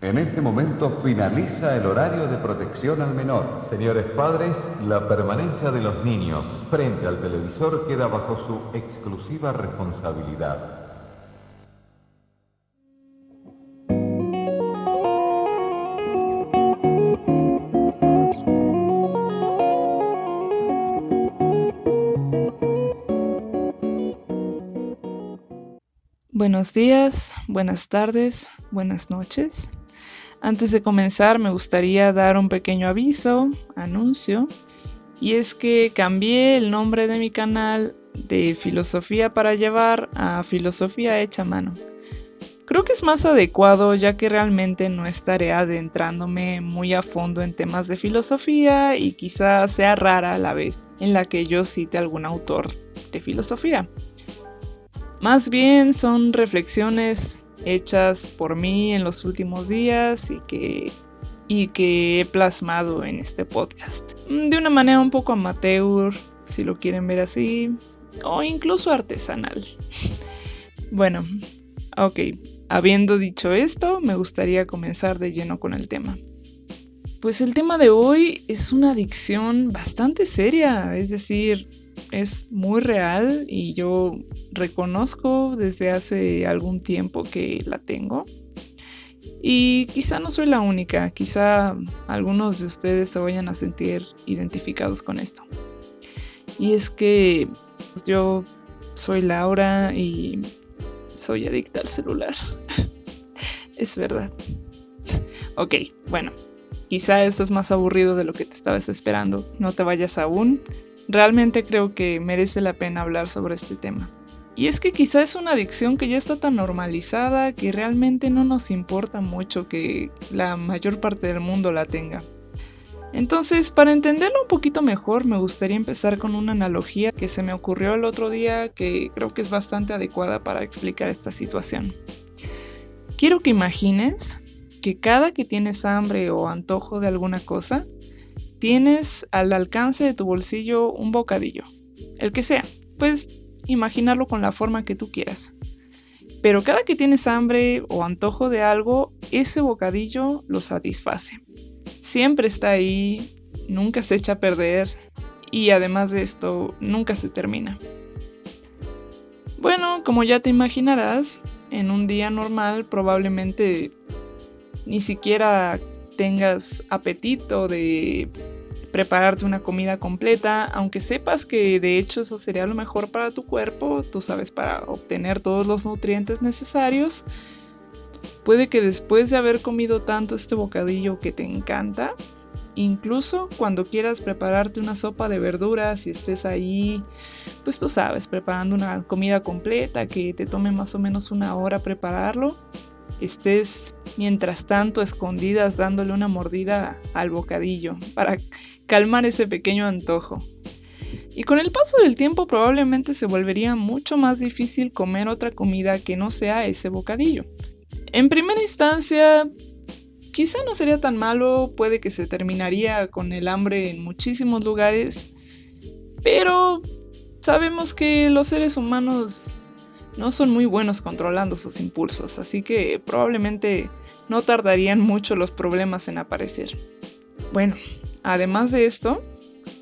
En este momento finaliza el horario de protección al menor. Señores padres, la permanencia de los niños frente al televisor queda bajo su exclusiva responsabilidad. Buenos días, buenas tardes, buenas noches. Antes de comenzar me gustaría dar un pequeño aviso, anuncio, y es que cambié el nombre de mi canal de Filosofía para llevar a Filosofía hecha a mano. Creo que es más adecuado ya que realmente no estaré adentrándome muy a fondo en temas de filosofía y quizás sea rara la vez en la que yo cite algún autor de filosofía. Más bien son reflexiones hechas por mí en los últimos días y que, y que he plasmado en este podcast. De una manera un poco amateur, si lo quieren ver así, o incluso artesanal. bueno, ok, habiendo dicho esto, me gustaría comenzar de lleno con el tema. Pues el tema de hoy es una adicción bastante seria, es decir, es muy real y yo reconozco desde hace algún tiempo que la tengo. Y quizá no soy la única, quizá algunos de ustedes se vayan a sentir identificados con esto. Y es que yo soy Laura y soy adicta al celular. es verdad. ok, bueno, quizá esto es más aburrido de lo que te estabas esperando. No te vayas aún. Realmente creo que merece la pena hablar sobre este tema. Y es que quizá es una adicción que ya está tan normalizada que realmente no nos importa mucho que la mayor parte del mundo la tenga. Entonces, para entenderlo un poquito mejor, me gustaría empezar con una analogía que se me ocurrió el otro día que creo que es bastante adecuada para explicar esta situación. Quiero que imagines que cada que tienes hambre o antojo de alguna cosa, tienes al alcance de tu bolsillo un bocadillo, el que sea. Puedes imaginarlo con la forma que tú quieras. Pero cada que tienes hambre o antojo de algo, ese bocadillo lo satisface. Siempre está ahí, nunca se echa a perder y además de esto, nunca se termina. Bueno, como ya te imaginarás, en un día normal probablemente ni siquiera tengas apetito de prepararte una comida completa, aunque sepas que de hecho eso sería lo mejor para tu cuerpo, tú sabes, para obtener todos los nutrientes necesarios. Puede que después de haber comido tanto este bocadillo que te encanta, incluso cuando quieras prepararte una sopa de verduras y estés ahí, pues tú sabes, preparando una comida completa que te tome más o menos una hora prepararlo, estés mientras tanto escondidas dándole una mordida al bocadillo para calmar ese pequeño antojo. Y con el paso del tiempo probablemente se volvería mucho más difícil comer otra comida que no sea ese bocadillo. En primera instancia, quizá no sería tan malo, puede que se terminaría con el hambre en muchísimos lugares, pero sabemos que los seres humanos no son muy buenos controlando sus impulsos, así que probablemente no tardarían mucho los problemas en aparecer. Bueno, además de esto,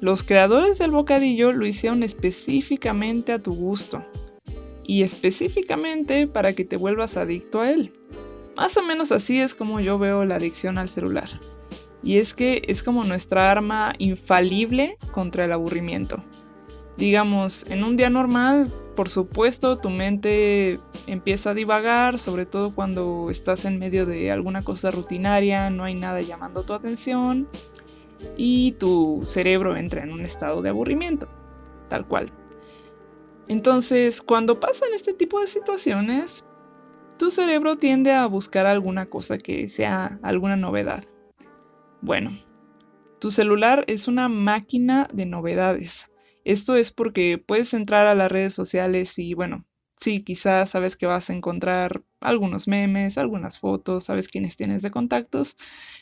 los creadores del bocadillo lo hicieron específicamente a tu gusto y específicamente para que te vuelvas adicto a él. Más o menos así es como yo veo la adicción al celular. Y es que es como nuestra arma infalible contra el aburrimiento. Digamos, en un día normal por supuesto, tu mente empieza a divagar, sobre todo cuando estás en medio de alguna cosa rutinaria, no hay nada llamando tu atención y tu cerebro entra en un estado de aburrimiento, tal cual. Entonces, cuando pasan este tipo de situaciones, tu cerebro tiende a buscar alguna cosa que sea alguna novedad. Bueno, tu celular es una máquina de novedades. Esto es porque puedes entrar a las redes sociales y bueno, sí, quizás sabes que vas a encontrar algunos memes, algunas fotos, sabes quiénes tienes de contactos,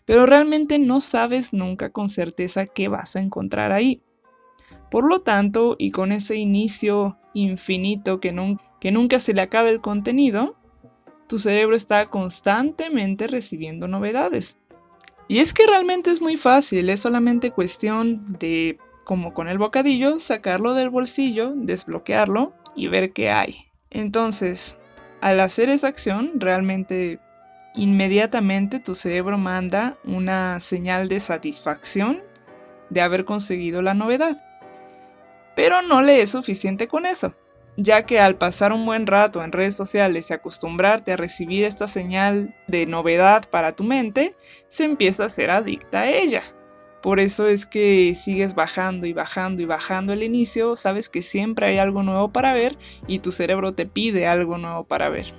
pero realmente no sabes nunca con certeza qué vas a encontrar ahí. Por lo tanto, y con ese inicio infinito que, nunca se le acabe el contenido, tu cerebro está constantemente recibiendo novedades. Y es que realmente es muy fácil, es solamente cuestión de, como con el bocadillo, sacarlo del bolsillo, desbloquearlo y ver qué hay. Entonces, al hacer esa acción, realmente inmediatamente tu cerebro manda una señal de satisfacción de haber conseguido la novedad. Pero no le es suficiente con eso, ya que al pasar un buen rato en redes sociales y acostumbrarte a recibir esta señal de novedad para tu mente, se empieza a ser adicta a ella. Por eso es que sigues bajando y bajando y bajando el inicio, sabes que siempre hay algo nuevo para ver y tu cerebro te pide algo nuevo para ver.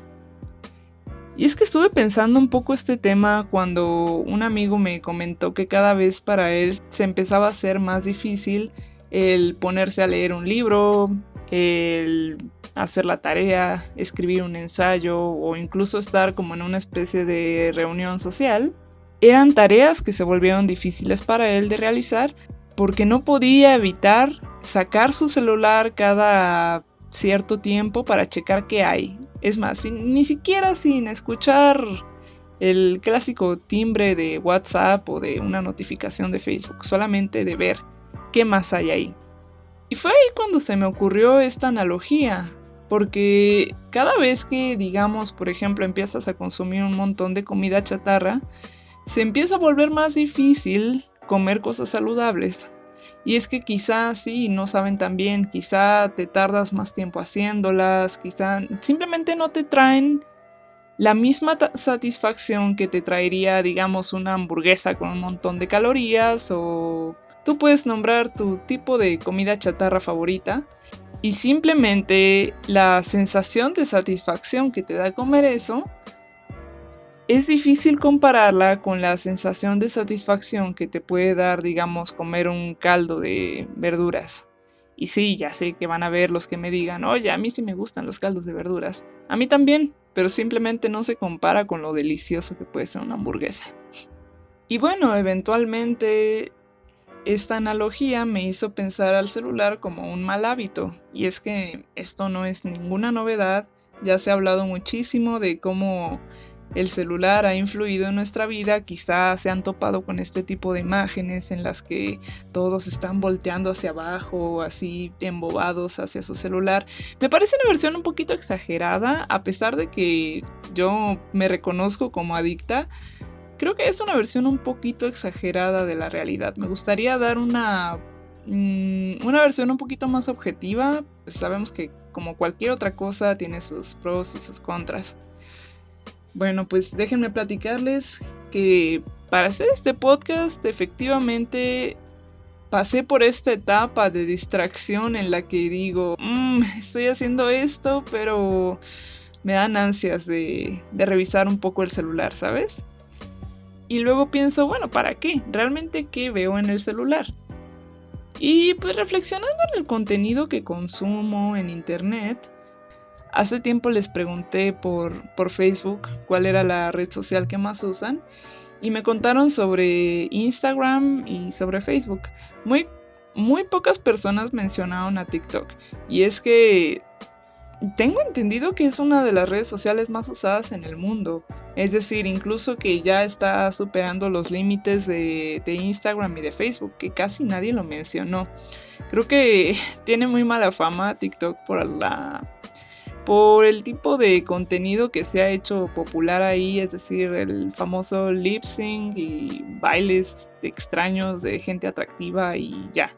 Y es que estuve pensando un poco este tema cuando un amigo me comentó que cada vez para él se empezaba a hacer más difícil el ponerse a leer un libro, el hacer la tarea, escribir un ensayo o incluso estar como en una especie de reunión social. Eran tareas que se volvieron difíciles para él de realizar porque no podía evitar sacar su celular cada cierto tiempo para checar qué hay, es más, ni siquiera sin escuchar el clásico timbre de WhatsApp o de una notificación de Facebook, solamente de ver qué más hay ahí. Y fue ahí cuando se me ocurrió esta analogía, porque cada vez que, digamos, por ejemplo, empiezas a consumir un montón de comida chatarra, se empieza a volver más difícil comer cosas saludables. Y es que quizás sí, no saben tan bien, quizá te tardas más tiempo haciéndolas, quizá simplemente no te traen la misma satisfacción que te traería, digamos, una hamburguesa con un montón de calorías o tú puedes nombrar tu tipo de comida chatarra favorita y simplemente la sensación de satisfacción que te da comer eso es difícil compararla con la sensación de satisfacción que te puede dar, digamos, comer un caldo de verduras. Y sí, ya sé que van a ver los que me digan, oye, a mí sí me gustan los caldos de verduras. A mí también, pero simplemente no se compara con lo delicioso que puede ser una hamburguesa. Y bueno, eventualmente esta analogía me hizo pensar al celular como un mal hábito. Y es que esto no es ninguna novedad. Ya se ha hablado muchísimo de cómo el celular ha influido en nuestra vida, quizás se han topado con este tipo de imágenes en las que todos están volteando hacia abajo, así embobados hacia su celular. Me parece una versión un poquito exagerada, a pesar de que yo me reconozco como adicta. Creo que es una versión un poquito exagerada de la realidad. Me gustaría dar una, mm, una versión un poquito más objetiva. Sabemos que como cualquier otra cosa tiene sus pros y sus contras. Bueno, pues déjenme platicarles que para hacer este podcast efectivamente pasé por esta etapa de distracción en la que digo, mm, estoy haciendo esto, pero me dan ansias de, de revisar un poco el celular, ¿sabes? Y luego pienso, bueno, ¿para qué? ¿Realmente qué veo en el celular? Y pues reflexionando en el contenido que consumo en internet, Hace tiempo les pregunté por, por Facebook cuál era la red social que más usan y me contaron sobre Instagram y sobre Facebook. Muy, muy pocas personas mencionaron a TikTok y es que tengo entendido que es una de las redes sociales más usadas en el mundo. Es decir, incluso que ya está superando los límites de, de, Instagram y de Facebook, que casi nadie lo mencionó. Creo que tiene muy mala fama TikTok por la por el tipo de contenido que se ha hecho popular ahí, es decir, el famoso lip sync y bailes extraños de gente atractiva y ya.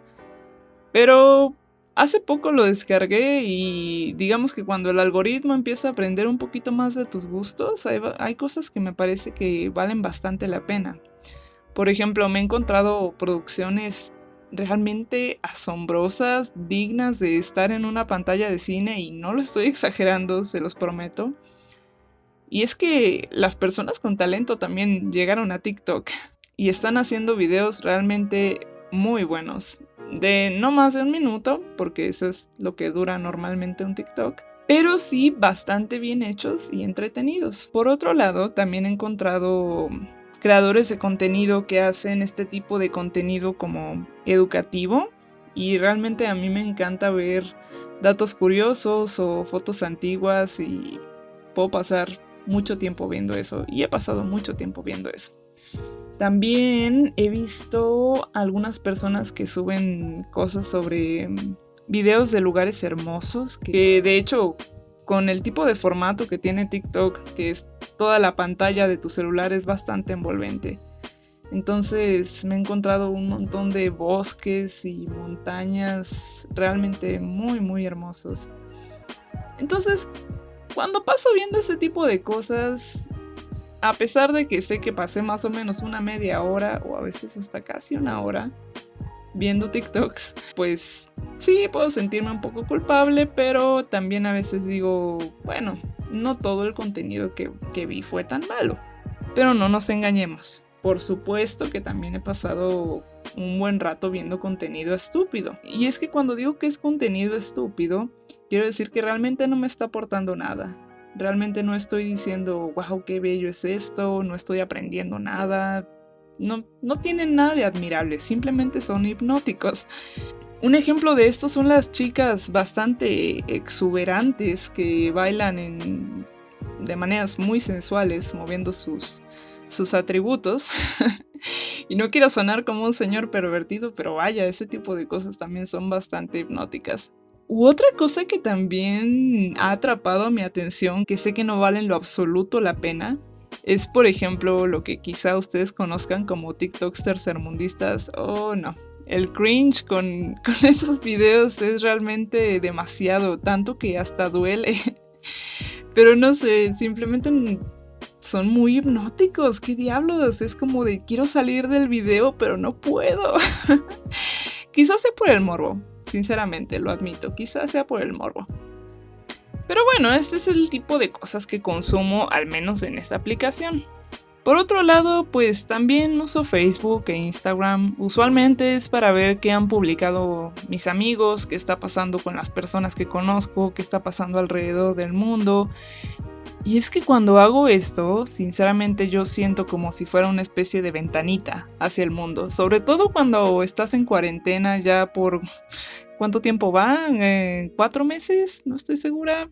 Pero hace poco lo descargué y digamos que cuando el algoritmo empieza a aprender un poquito más de tus gustos, hay, hay cosas que me parece que valen bastante la pena. Por ejemplo, me he encontrado producciones realmente asombrosas, dignas de estar en una pantalla de cine y no lo estoy exagerando, se los prometo. Y es que las personas con talento también llegaron a TikTok y están haciendo videos realmente muy buenos. De no más de un minuto, porque eso es lo que dura normalmente un TikTok, pero sí bastante bien hechos y entretenidos. Por otro lado, también he encontrado creadores de contenido que hacen este tipo de contenido como educativo y realmente a mí me encanta ver datos curiosos o fotos antiguas y puedo pasar mucho tiempo viendo eso y he pasado mucho tiempo viendo eso. También he visto algunas personas que suben cosas sobre mm, videos de lugares hermosos, que de hecho con el tipo de formato que tiene TikTok, que es toda la pantalla de tu celular, es bastante envolvente. Entonces me he encontrado un montón de bosques y montañas realmente muy, muy hermosos. Entonces, cuando paso viendo ese tipo de cosas, a pesar de que sé que pasé más o menos una media hora o a veces hasta casi una hora viendo TikToks, pues sí, puedo sentirme un poco culpable, pero también a veces digo, bueno, no todo el contenido que, que vi fue tan malo. Pero no nos engañemos. Por supuesto que también he pasado un buen rato viendo contenido estúpido. Y es que cuando digo que es contenido estúpido, quiero decir que realmente no me está aportando nada. Realmente no estoy diciendo, wow, qué bello es esto, no estoy aprendiendo nada. No, no tienen nada de admirable, simplemente son hipnóticos. Un ejemplo de esto son las chicas bastante exuberantes que bailan de maneras muy sensuales, moviendo sus, sus atributos. y no quiero sonar como un señor pervertido, pero vaya, ese tipo de cosas también son bastante hipnóticas. U otra cosa que también ha atrapado mi atención, que sé que no vale en lo absoluto la pena, es por ejemplo lo que quizá ustedes conozcan como TikToks tercermundistas oh, no. El cringe con, con esos videos es realmente demasiado, tanto que hasta duele. Pero no sé, simplemente son muy hipnóticos, qué diablos, es como de quiero salir del video pero no puedo. Quizás sea por el morbo, sinceramente, lo admito, quizás sea por el morbo. Pero bueno, este es el tipo de cosas que consumo, al menos en esta aplicación. Por otro lado, pues también uso Facebook e Instagram. Usualmente es para ver qué han publicado mis amigos, qué está pasando con las personas que conozco, qué está pasando alrededor del mundo. Y es que cuando hago esto, sinceramente yo siento como si fuera una especie de ventanita hacia el mundo. Sobre todo cuando estás en cuarentena ya por... ¿Cuánto tiempo van? Eh, ¿Cuatro meses? No estoy segura.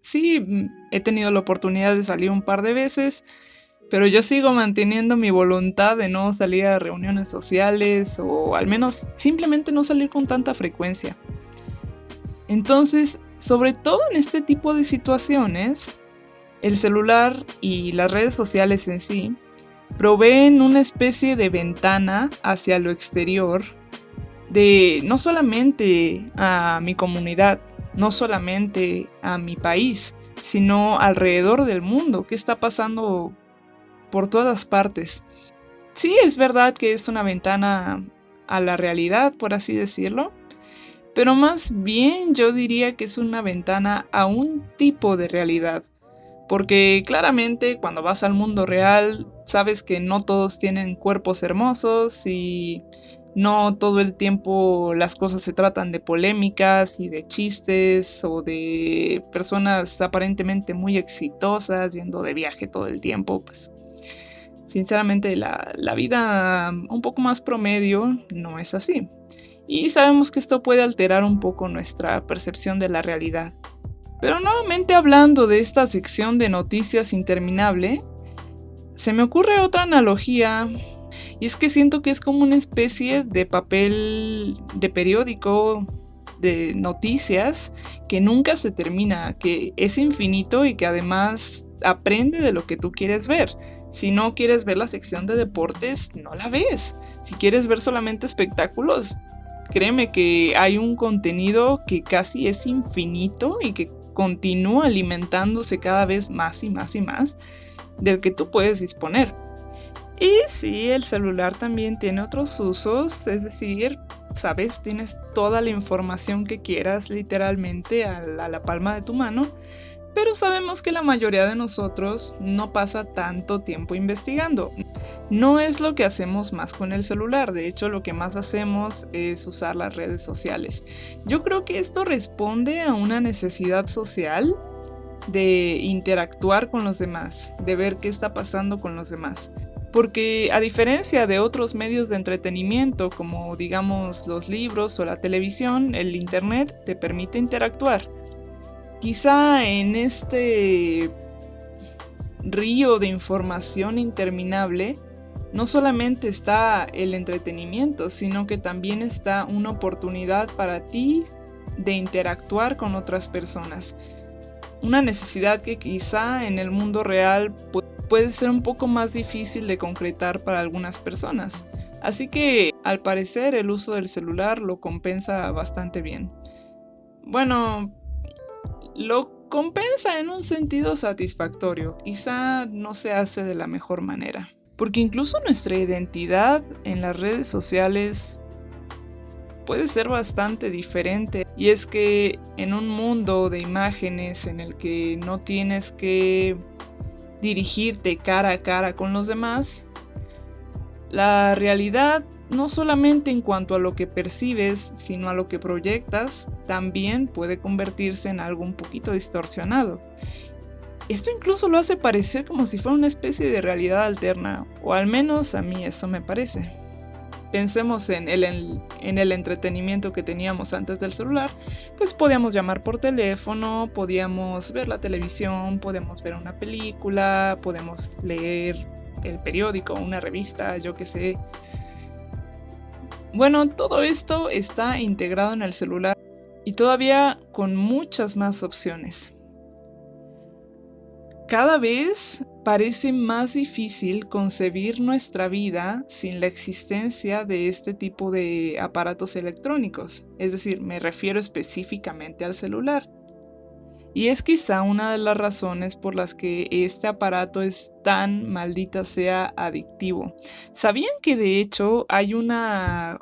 Sí, he tenido la oportunidad de salir un par de veces, pero yo sigo manteniendo mi voluntad de no salir a reuniones sociales o al menos simplemente no salir con tanta frecuencia. Entonces, sobre todo en este tipo de situaciones, el celular y las redes sociales en sí proveen una especie de ventana hacia lo exterior de no solamente a mi comunidad, no solamente a mi país, sino alrededor del mundo, qué está pasando por todas partes. Sí, es verdad que es una ventana a la realidad, por así decirlo, pero más bien yo diría que es una ventana a un tipo de realidad, porque claramente cuando vas al mundo real sabes que no todos tienen cuerpos hermosos y no todo el tiempo las cosas se tratan de polémicas y de chistes o de personas aparentemente muy exitosas yendo de viaje todo el tiempo. Pues sinceramente la, la vida un poco más promedio no es así. Y sabemos que esto puede alterar un poco nuestra percepción de la realidad. Pero nuevamente hablando de esta sección de noticias interminable, se me ocurre otra analogía y es que siento que es como una especie de papel de periódico de noticias que nunca se termina, que es infinito y que además aprende de lo que tú quieres ver. Si no quieres ver la sección de deportes, no la ves. Si quieres ver solamente espectáculos, créeme que hay un contenido que casi es infinito y que continúa alimentándose cada vez más y más y más del que tú puedes disponer. Y sí, el celular también tiene otros usos, es decir, sabes, tienes toda la información que quieras literalmente a la, palma de tu mano pero sabemos que la mayoría de nosotros no pasa tanto tiempo investigando. No es lo que hacemos más con el celular, de hecho lo que más hacemos es usar las redes sociales. Yo creo que esto responde a una necesidad social de interactuar con los demás, de ver qué está pasando con los demás. Porque a diferencia de otros medios de entretenimiento como digamos los libros o la televisión, el Internet te permite interactuar quizá en este río de información interminable, no solamente está el entretenimiento, sino que también está una oportunidad para ti de interactuar con otras personas. Una necesidad que quizá en el mundo real puede ser un poco más difícil de concretar para algunas personas. Así que al parecer el uso del celular lo compensa bastante bien. Bueno, lo compensa en un sentido satisfactorio, quizá no se hace de la mejor manera. Porque incluso nuestra identidad en las redes sociales puede ser bastante diferente. Y es que en un mundo de imágenes en el que no tienes que dirigirte cara a cara con los demás, la realidad, no solamente en cuanto a lo que percibes, sino a lo que proyectas, también puede convertirse en algo un poquito distorsionado. Esto incluso lo hace parecer como si fuera una especie de realidad alterna, o al menos a mí eso me parece. Pensemos en el, en el entretenimiento que teníamos antes del celular, pues podíamos llamar por teléfono, podíamos ver la televisión, podíamos ver una película, podemos leer el periódico, una revista, yo qué sé. Bueno, todo esto está integrado en el celular y todavía con muchas más opciones. Cada vez parece más difícil concebir nuestra vida sin la existencia de este tipo de aparatos electrónicos, es decir, me refiero específicamente al celular. Y es quizá una de las razones por las que este aparato es tan maldita sea adictivo. ¿Sabían que de hecho hay una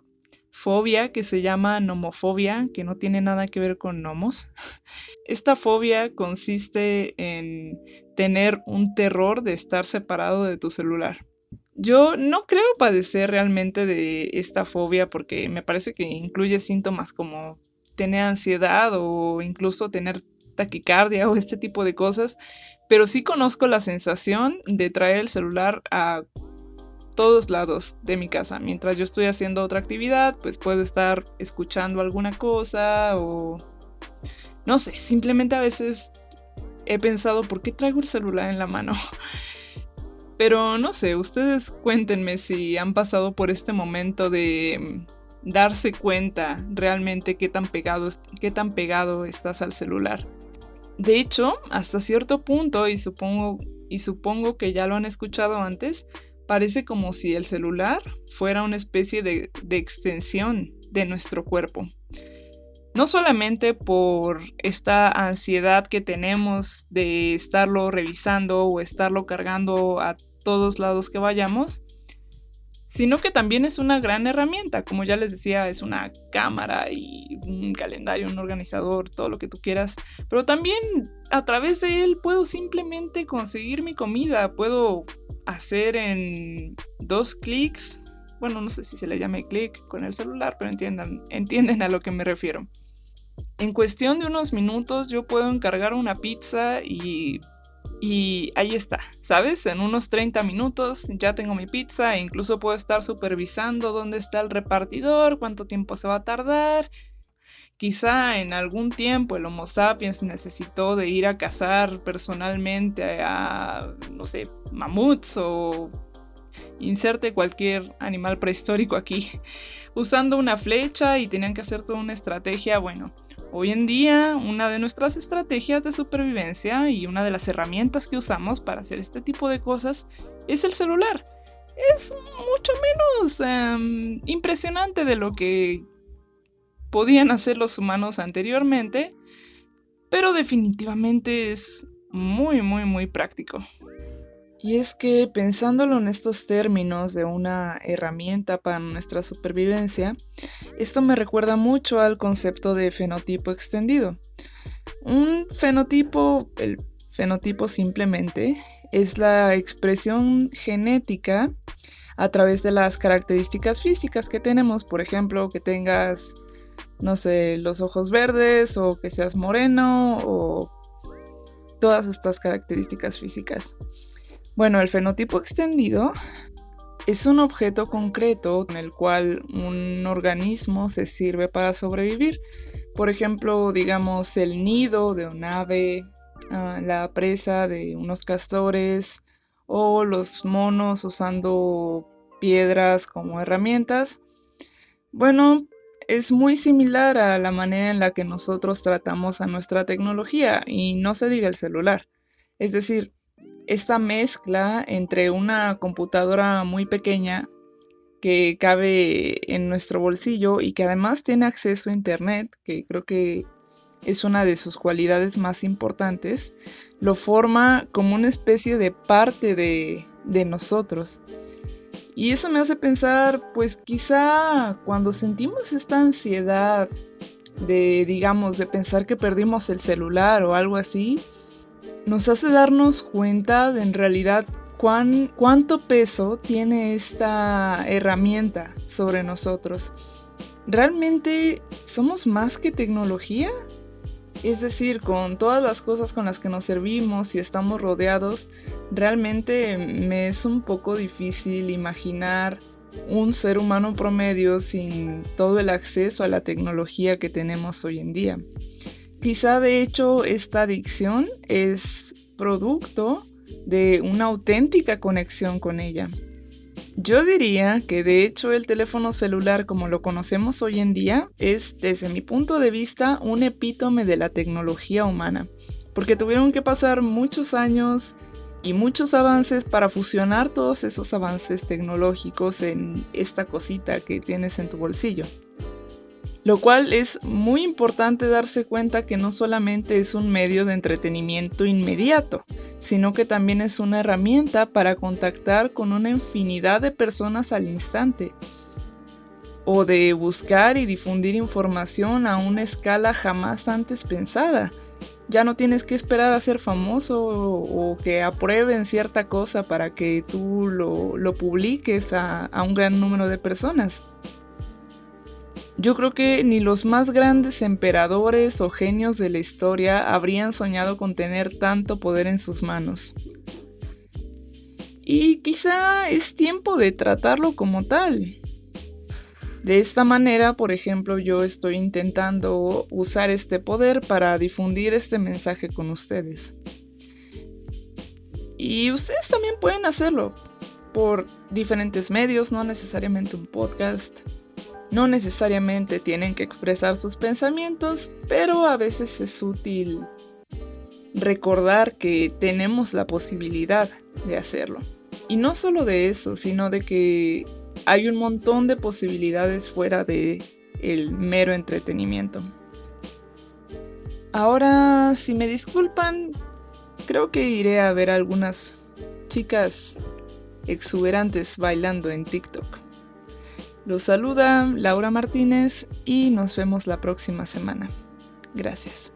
fobia que se llama nomofobia, que no tiene nada que ver con gnomos? Esta fobia consiste en tener un terror de estar separado de tu celular. Yo no creo padecer realmente de esta fobia porque me parece que incluye síntomas como tener ansiedad o incluso tener taquicardia o este tipo de cosas, pero sí conozco la sensación de traer el celular a todos lados de mi casa. Mientras yo estoy haciendo otra actividad, pues puedo estar escuchando alguna cosa o no sé, simplemente a veces he pensado, ¿por qué traigo el celular en la mano? Pero no sé, ustedes cuéntenme si han pasado por este momento de darse cuenta realmente qué tan pegado, qué tan pegado estás al celular. De hecho, hasta cierto punto, y supongo, y supongo que ya lo han escuchado antes, parece como si el celular fuera una especie de, de extensión de nuestro cuerpo. No solamente por esta ansiedad que tenemos de estarlo revisando o estarlo cargando a todos lados que vayamos, sino que también es una gran herramienta. Como ya les decía, es una cámara y un calendario, un organizador, todo lo que tú quieras. Pero también a través de él puedo simplemente conseguir mi comida, puedo hacer en dos clics. Bueno, no sé si se le llame clic con el celular, pero entiendan, entienden a lo que me refiero. En cuestión de unos minutos yo puedo encargar una pizza y y ahí está, ¿sabes? En unos 30 minutos ya tengo mi pizza e incluso puedo estar supervisando dónde está el repartidor, cuánto tiempo se va a tardar. Quizá en algún tiempo el Homo sapiens necesitó de ir a cazar personalmente a, no sé, mamuts o inserte cualquier animal prehistórico aquí, usando una flecha y tenían que hacer toda una estrategia, bueno, Hoy en día, una de nuestras estrategias de supervivencia y una de las herramientas que usamos para hacer este tipo de cosas es el celular. Es mucho menos em, impresionante de lo que podían hacer los humanos anteriormente, pero definitivamente es muy, muy, muy práctico. Y es que pensándolo en estos términos de una herramienta para nuestra supervivencia, esto me recuerda mucho al concepto de fenotipo extendido. Un fenotipo, el fenotipo simplemente, es la expresión genética a través de las características físicas que tenemos, por ejemplo, que tengas, no sé, los ojos verdes o que seas moreno o todas estas características físicas. Bueno, el fenotipo extendido es un objeto concreto en el cual un organismo se sirve para sobrevivir. Por ejemplo, digamos el nido de un ave, ah, la presa de unos castores o los monos usando piedras como herramientas. Bueno, es muy similar a la manera en la que nosotros tratamos a nuestra tecnología y no se diga el celular. Es decir, esta mezcla entre una computadora muy pequeña que cabe en nuestro bolsillo y que además tiene acceso a Internet, que creo que es una de sus cualidades más importantes, lo forma como una especie de parte de, nosotros. Y eso me hace pensar, pues quizá cuando sentimos esta ansiedad de, digamos, de pensar que perdimos el celular o algo así, nos hace darnos cuenta de en realidad cuán, cuánto peso tiene esta herramienta sobre nosotros. ¿Realmente somos más que tecnología? Es decir, con todas las cosas con las que nos servimos y estamos rodeados, realmente me es un poco difícil imaginar un ser humano promedio sin todo el acceso a la tecnología que tenemos hoy en día. Quizá de hecho esta adicción es producto de una auténtica conexión con ella. Yo diría que de hecho el teléfono celular como lo conocemos hoy en día es, desde mi punto de vista, un epítome de la tecnología humana, porque tuvieron que pasar muchos años y muchos avances para fusionar todos esos avances tecnológicos en esta cosita que tienes en tu bolsillo. Lo cual es muy importante darse cuenta que no solamente es un medio de entretenimiento inmediato, sino que también es una herramienta para contactar con una infinidad de personas al instante, o de buscar y difundir información a una escala jamás antes pensada. Ya no tienes que esperar a ser famoso o, que aprueben cierta cosa para que tú lo, publiques a un gran número de personas. Yo creo que ni los más grandes emperadores o genios de la historia habrían soñado con tener tanto poder en sus manos. Y quizá es tiempo de tratarlo como tal. De esta manera, por ejemplo, yo estoy intentando usar este poder para difundir este mensaje con ustedes. Y ustedes también pueden hacerlo por diferentes medios, no necesariamente un podcast. No necesariamente tienen que expresar sus pensamientos, pero a veces es útil recordar que tenemos la posibilidad de hacerlo. Y no solo de eso, sino de que hay un montón de posibilidades fuera de el mero entretenimiento. Ahora, si me disculpan, creo que iré a ver algunas chicas exuberantes bailando en TikTok. Los saluda Laura Martínez y nos vemos la próxima semana. Gracias.